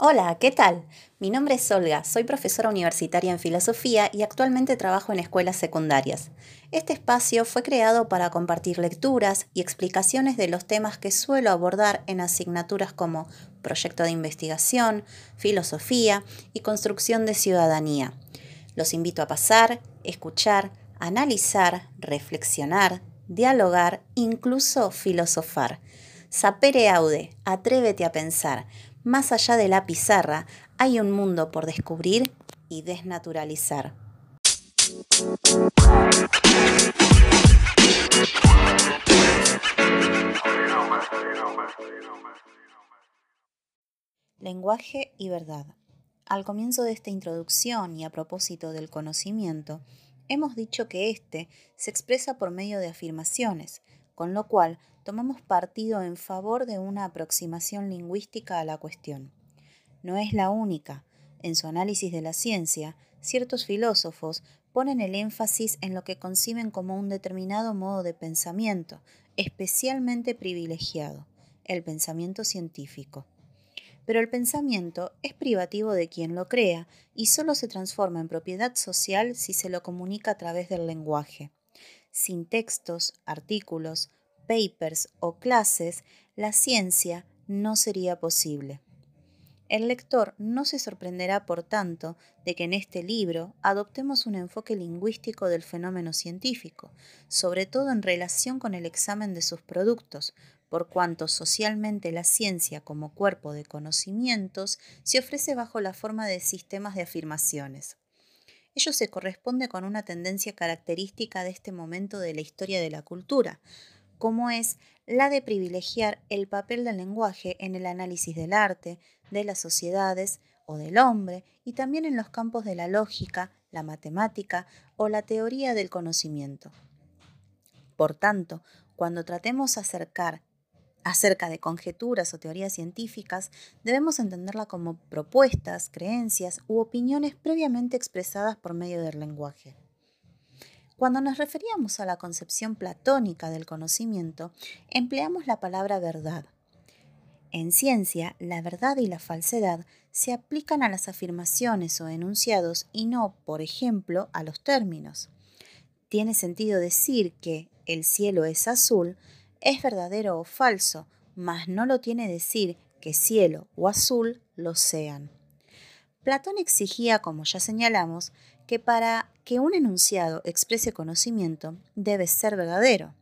Hola, ¿qué tal? Mi nombre es Olga, soy profesora universitaria en filosofía y actualmente trabajo en escuelas secundarias. Este espacio fue creado para compartir lecturas y explicaciones de los temas que suelo abordar en asignaturas como proyecto de investigación, filosofía y construcción de ciudadanía. Los invito a pasar, escuchar, analizar, reflexionar, dialogar, incluso filosofar. Sapere aude, atrévete a pensar más allá de la pizarra, hay un mundo por descubrir y desnaturalizar. Lenguaje y verdad. Al comienzo de esta introducción y a propósito del conocimiento, hemos dicho que éste se expresa por medio de afirmaciones, con lo cual tomamos partido en favor de una aproximación lingüística a la cuestión. No es la única. En su análisis de la ciencia, ciertos filósofos ponen el énfasis en lo que conciben como un determinado modo de pensamiento, especialmente privilegiado, el pensamiento científico. Pero el pensamiento es privativo de quien lo crea y solo se transforma en propiedad social si se lo comunica a través del lenguaje. Sin textos, artículos, papers o clases, la ciencia no sería posible. El lector no se sorprenderá, por tanto, de que en este libro adoptemos un enfoque lingüístico del fenómeno científico, sobre todo en relación con el examen de sus productos, por cuanto socialmente la ciencia como cuerpo de conocimientos se ofrece bajo la forma de sistemas de afirmaciones. Ello se corresponde con una tendencia característica de este momento de la historia de la cultura, como es la de privilegiar el papel del lenguaje en el análisis del arte, de las sociedades o del hombre, y también en los campos de la lógica, la matemática o la teoría del conocimiento. Por tanto, cuando tratemos acercar acerca de conjeturas o teorías científicas, debemos entenderla como propuestas, creencias u opiniones previamente expresadas por medio del lenguaje. Cuando nos referíamos a la concepción platónica del conocimiento, empleamos la palabra verdad. En ciencia, la verdad y la falsedad se aplican a las afirmaciones o enunciados y no, por ejemplo, a los términos. Tiene sentido decir que el cielo es azul, es verdadero o falso, mas no lo tiene decir que cielo o azul lo sean. Platón exigía, como ya señalamos, que para que un enunciado exprese conocimiento debe ser verdadero.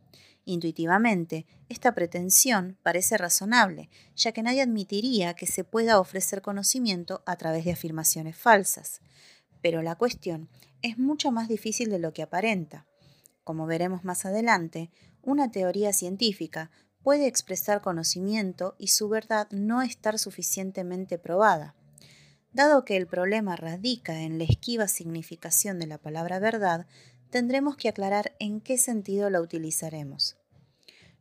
Intuitivamente, esta pretensión parece razonable, ya que nadie admitiría que se pueda ofrecer conocimiento a través de afirmaciones falsas. Pero la cuestión es mucho más difícil de lo que aparenta. Como veremos más adelante, una teoría científica puede expresar conocimiento y su verdad no estar suficientemente probada. Dado que el problema radica en la esquiva significación de la palabra verdad, tendremos que aclarar en qué sentido la utilizaremos.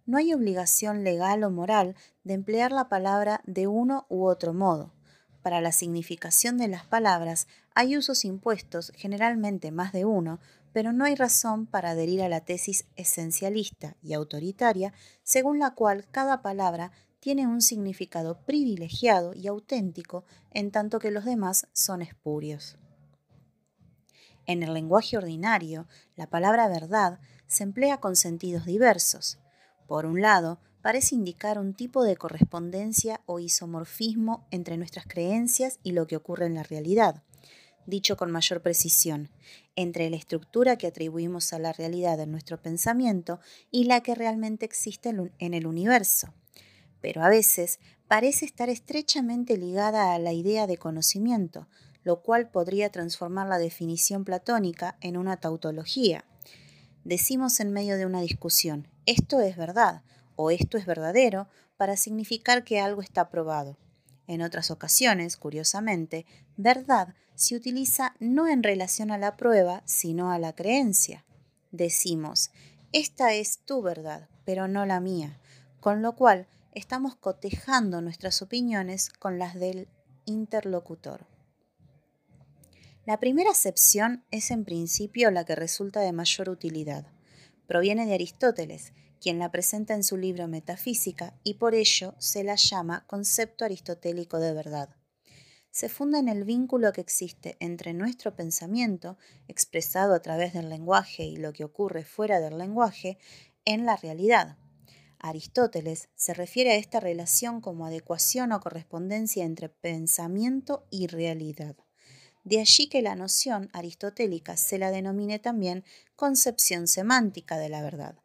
No hay obligación legal o moral de emplear la palabra de uno u otro modo. Para la significación de las palabras hay usos impuestos, generalmente más de uno, pero no hay razón para adherir a la tesis esencialista y autoritaria, según la cual cada palabra tiene un significado privilegiado y auténtico en tanto que los demás son espurios. En el lenguaje ordinario, la palabra verdad se emplea con sentidos diversos. Por un lado, parece indicar un tipo de correspondencia o isomorfismo entre nuestras creencias y lo que ocurre en la realidad. Dicho con mayor precisión, entre la estructura que atribuimos a la realidad en nuestro pensamiento y la que realmente existe en el universo pero a veces parece estar estrechamente ligada a la idea de conocimiento, lo cual podría transformar la definición platónica en una tautología. Decimos en medio de una discusión, esto es verdad o esto es verdadero, para significar que algo está probado. En otras ocasiones, curiosamente, verdad se utiliza no en relación a la prueba, sino a la creencia. Decimos, esta es tu verdad, pero no la mía, con lo cual estamos cotejando nuestras opiniones con las del interlocutor. La primera acepción es en principio la que resulta de mayor utilidad. Proviene de Aristóteles, quien la presenta en su libro Metafísica y por ello se la llama concepto aristotélico de verdad. se funda en el vínculo que existe entre nuestro pensamiento, expresado a través del lenguaje, y lo que ocurre fuera del lenguaje, en la realidad. Aristóteles se refiere a esta relación como adecuación o correspondencia entre pensamiento y realidad. De allí que la noción aristotélica se la denomine también concepción semántica de la verdad,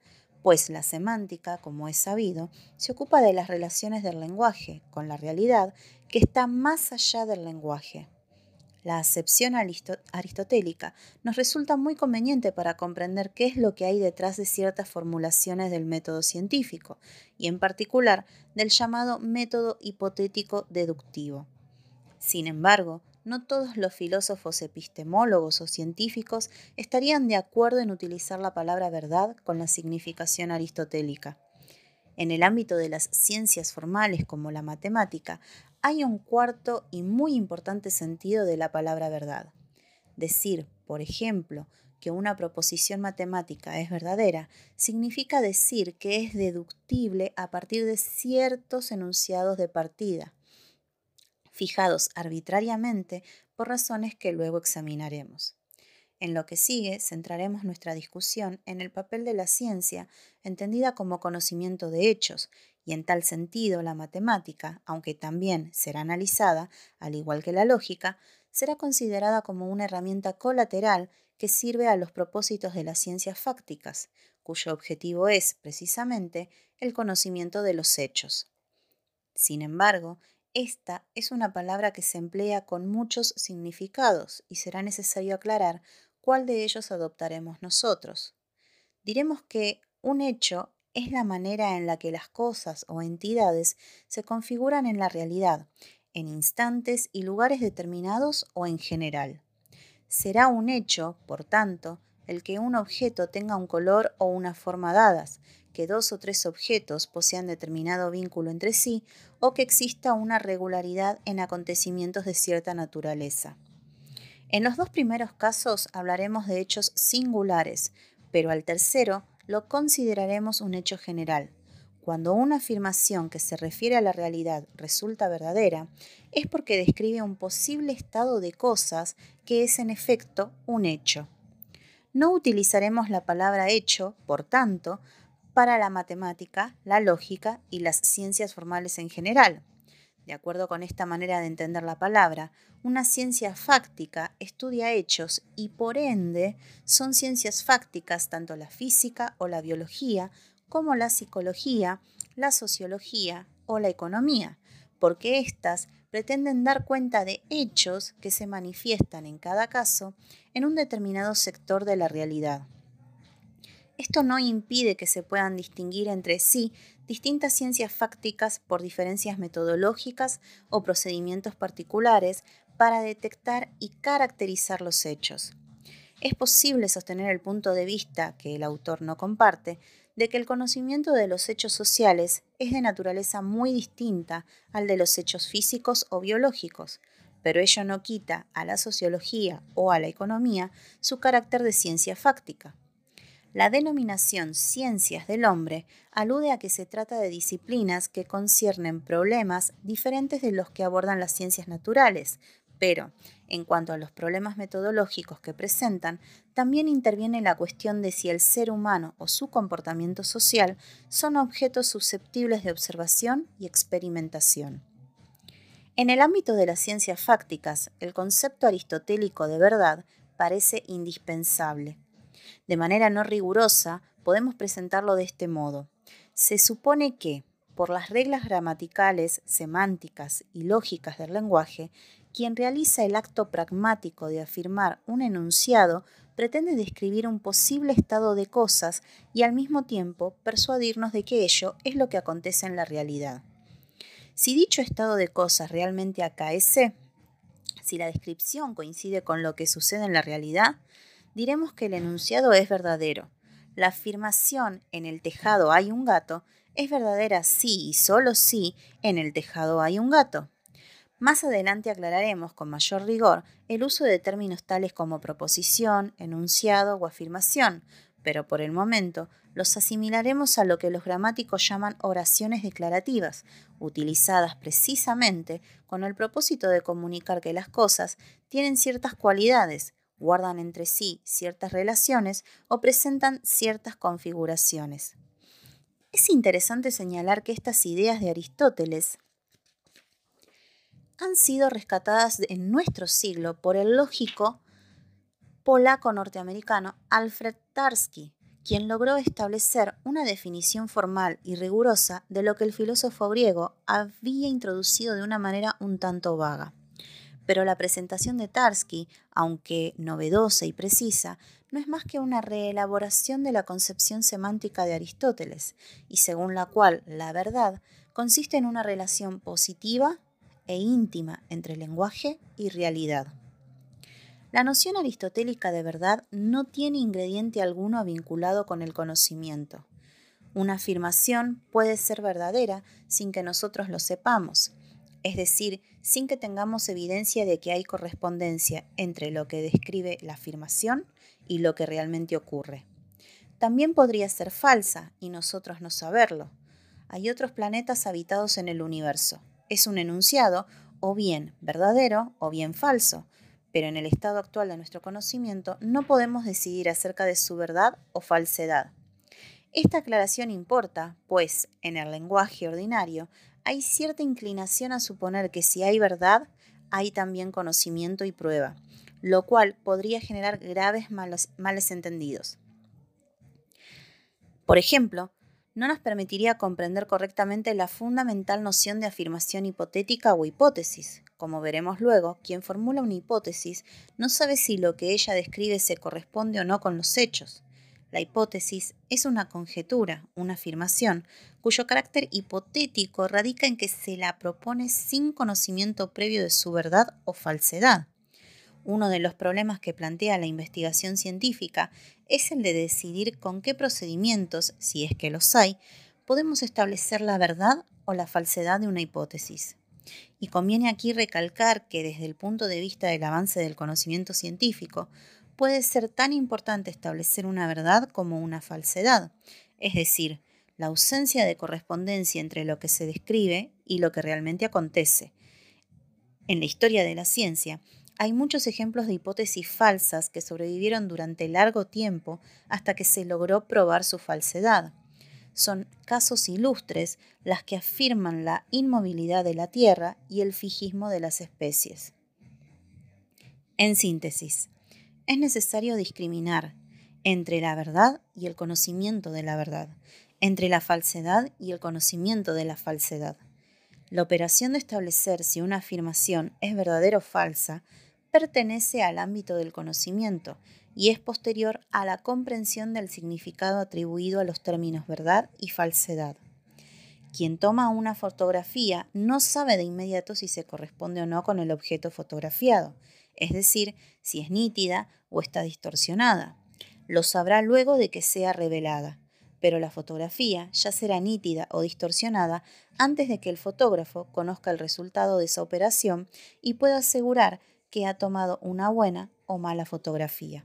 pues la semántica, como es sabido, se ocupa de las relaciones del lenguaje con la realidad que está más allá del lenguaje. La acepción aristotélica nos resulta muy conveniente para comprender qué es lo que hay detrás de ciertas formulaciones del método científico, y en particular del llamado método hipotético deductivo. Sin embargo, no todos los filósofos epistemólogos o científicos estarían de acuerdo en utilizar la palabra verdad con la significación aristotélica. En el ámbito de las ciencias formales como la matemática, hay un cuarto y muy importante sentido de la palabra verdad. Decir, por ejemplo, que una proposición matemática es verdadera significa decir que es deductible a partir de ciertos enunciados de partida fijados arbitrariamente por razones que luego examinaremos. En lo que sigue, centraremos nuestra discusión en el papel de la ciencia, entendida como conocimiento de hechos, y en tal sentido la matemática, aunque también será analizada, al igual que la lógica, será considerada como una herramienta colateral que sirve a los propósitos de las ciencias fácticas, cuyo objetivo es, precisamente, el conocimiento de los hechos. Sin embargo, esta es una palabra que se emplea con muchos significados y será necesario aclarar cuál de ellos adoptaremos nosotros. Diremos que un hecho es la manera en la que las cosas o entidades se configuran en la realidad, en instantes y lugares determinados o en general. Será un hecho, por tanto, el que un objeto tenga un color o una forma dadas, que dos o tres objetos posean determinado vínculo entre sí o que exista una regularidad en acontecimientos de cierta naturaleza. En los dos primeros casos hablaremos de hechos singulares, pero al tercero lo consideraremos un hecho general. Cuando una afirmación que se refiere a la realidad resulta verdadera, es porque describe un posible estado de cosas que es en efecto un hecho. No utilizaremos la palabra hecho, por tanto, para la matemática, la lógica y las ciencias formales en general. De acuerdo con esta manera de entender la palabra, una ciencia fáctica estudia hechos y por ende son ciencias fácticas tanto la física o la biología como la psicología, la sociología o la economía, porque éstas pretenden dar cuenta de hechos que se manifiestan en cada caso en un determinado sector de la realidad. Esto no impide que se puedan distinguir entre sí distintas ciencias fácticas por diferencias metodológicas o procedimientos particulares para detectar y caracterizar los hechos. Es posible sostener el punto de vista que el autor no comparte de que el conocimiento de los hechos sociales es de naturaleza muy distinta al de los hechos físicos o biológicos, pero ello no quita a la sociología o a la economía su carácter de ciencia fáctica. La denominación ciencias del hombre alude a que se trata de disciplinas que conciernen problemas diferentes de los que abordan las ciencias naturales, pero, en cuanto a los problemas metodológicos que presentan, también interviene la cuestión de si el ser humano o su comportamiento social son objetos susceptibles de observación y experimentación. En el ámbito de las ciencias fácticas, el concepto aristotélico de verdad parece indispensable. De manera no rigurosa, podemos presentarlo de este modo. Se supone que, por las reglas gramaticales, semánticas y lógicas del lenguaje, quien realiza el acto pragmático de afirmar un enunciado pretende describir un posible estado de cosas y al mismo tiempo persuadirnos de que ello es lo que acontece en la realidad. Si dicho estado de cosas realmente acaece, si la descripción coincide con lo que sucede en la realidad, diremos que el enunciado es verdadero. La afirmación en el tejado hay un gato es verdadera si y solo si en el tejado hay un gato. Más adelante aclararemos con mayor rigor el uso de términos tales como proposición, enunciado o afirmación, pero por el momento los asimilaremos a lo que los gramáticos llaman oraciones declarativas, utilizadas precisamente con el propósito de comunicar que las cosas tienen ciertas cualidades, guardan entre sí ciertas relaciones o presentan ciertas configuraciones. Es interesante señalar que estas ideas de Aristóteles han sido rescatadas en nuestro siglo por el lógico polaco-norteamericano Alfred Tarski, quien logró establecer una definición formal y rigurosa de lo que el filósofo griego había introducido de una manera un tanto vaga. Pero la presentación de Tarski, aunque novedosa y precisa, no es más que una reelaboración de la concepción semántica de Aristóteles, y según la cual la verdad consiste en una relación positiva e íntima entre lenguaje y realidad. La noción aristotélica de verdad no tiene ingrediente alguno vinculado con el conocimiento. Una afirmación puede ser verdadera sin que nosotros lo sepamos, es decir, sin que tengamos evidencia de que hay correspondencia entre lo que describe la afirmación y lo que realmente ocurre. También podría ser falsa y nosotros no saberlo. Hay otros planetas habitados en el universo. Es un enunciado o bien verdadero o bien falso, pero en el estado actual de nuestro conocimiento no podemos decidir acerca de su verdad o falsedad. Esta aclaración importa, pues en el lenguaje ordinario hay cierta inclinación a suponer que si hay verdad, hay también conocimiento y prueba, lo cual podría generar graves males entendidos. Por ejemplo, no nos permitiría comprender correctamente la fundamental noción de afirmación hipotética o hipótesis, como veremos luego, quien formula una hipótesis no sabe si lo que ella describe se corresponde o no con los hechos. La hipótesis es una conjetura, una afirmación, cuyo carácter hipotético radica en que se la propone sin conocimiento previo de su verdad o falsedad. Uno de los problemas que plantea la investigación científica es el de decidir con qué procedimientos, si es que los hay, podemos establecer la verdad o la falsedad de una hipótesis. Y conviene aquí recalcar que desde el punto de vista del avance del conocimiento científico, puede ser tan importante establecer una verdad como una falsedad, es decir, la ausencia de correspondencia entre lo que se describe y lo que realmente acontece. En la historia de la ciencia, hay muchos ejemplos de hipótesis falsas que sobrevivieron durante largo tiempo hasta que se logró probar su falsedad son casos ilustres las que afirman la inmovilidad de la Tierra y el fijismo de las especies. En síntesis, es necesario discriminar entre la verdad y el conocimiento de la verdad, entre la falsedad y el conocimiento de la falsedad. La operación de establecer si una afirmación es verdadera o falsa pertenece al ámbito del conocimiento y es posterior a la comprensión del significado atribuido a los términos verdad y falsedad. Quien toma una fotografía no sabe de inmediato si se corresponde o no con el objeto fotografiado, es decir, si es nítida o está distorsionada. Lo sabrá luego de que sea revelada, pero la fotografía ya será nítida o distorsionada antes de que el fotógrafo conozca el resultado de esa operación y pueda asegurar que ha tomado una buena o mala fotografía.